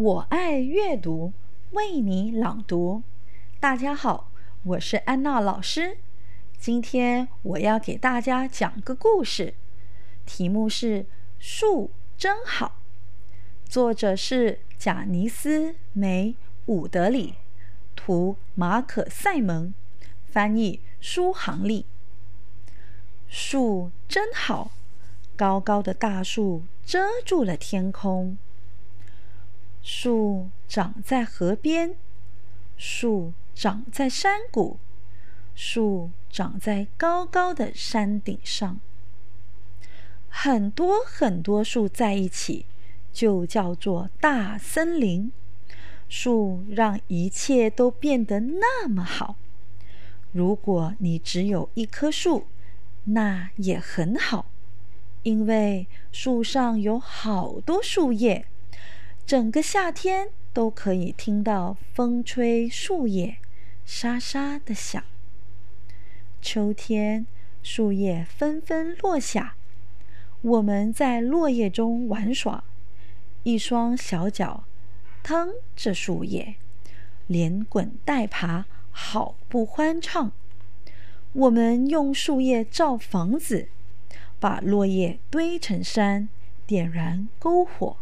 我爱阅读，为你朗读。大家好，我是安娜老师。今天我要给大家讲个故事，题目是《树真好》，作者是贾尼斯·梅·伍德里，图马可·塞蒙，翻译苏杭丽。树真好，高高的大树遮住了天空。树长在河边，树长在山谷，树长在高高的山顶上。很多很多树在一起，就叫做大森林。树让一切都变得那么好。如果你只有一棵树，那也很好，因为树上有好多树叶，整个夏天都可以听到风吹树叶沙沙的响。秋天，树叶纷纷落下，我们在落叶中玩耍，一双小脚趟着树叶，连滚带爬，好不欢畅。我们用树叶造房子，把落叶堆成山，点燃篝火。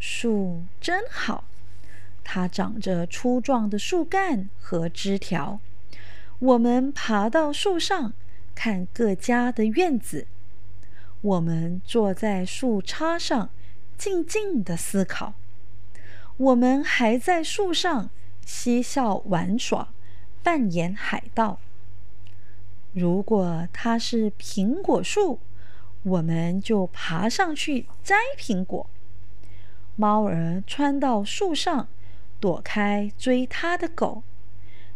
树真好，它长着粗壮的树干和枝条。我们爬到树上，看各家的院子。我们坐在树杈上，静静的思考。我们还在树上嬉笑玩耍，扮演海盗。如果它是苹果树，我们就爬上去摘苹果。猫儿窜到树上，躲开追它的狗。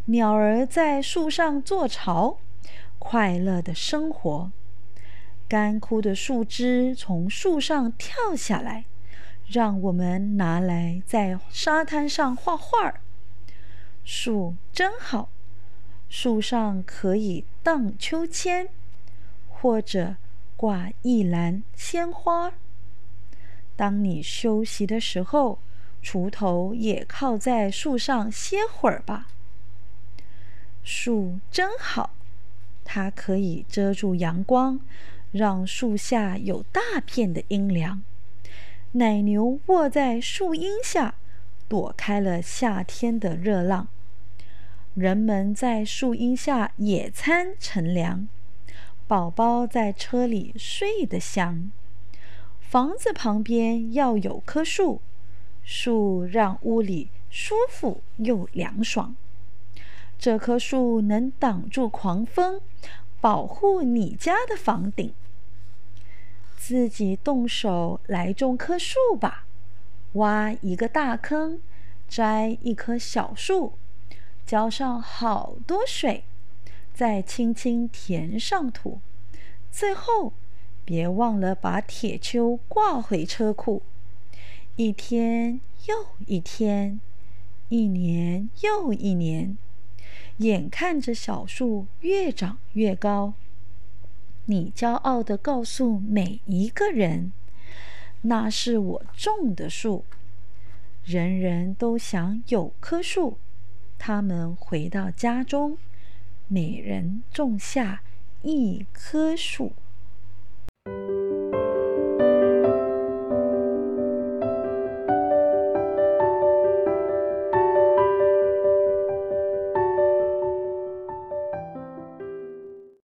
鸟儿在树上做巢，快乐的生活。干枯的树枝从树上跳下来，让我们拿来在沙滩上画画。树真好。树上可以荡秋千，或者挂一篮鲜花。当你休息的时候，锄头也靠在树上歇会儿吧。树真好，它可以遮住阳光，让树下有大片的阴凉。奶牛卧在树荫下，躲开了夏天的热浪。人们在树荫下野餐乘凉，宝宝在车里睡得香。房子旁边要有棵树，树让屋里舒服又凉爽。这棵树能挡住狂风，保护你家的房顶。自己动手来种棵树吧，挖一个大坑，栽一棵小树。浇上好多水，再轻轻填上土，最后别忘了把铁锹挂回车库。一天又一天，一年又一年，眼看着小树越长越高，你骄傲地告诉每一个人：“那是我种的树。”人人都想有棵树。他们回到家中，每人种下一棵树。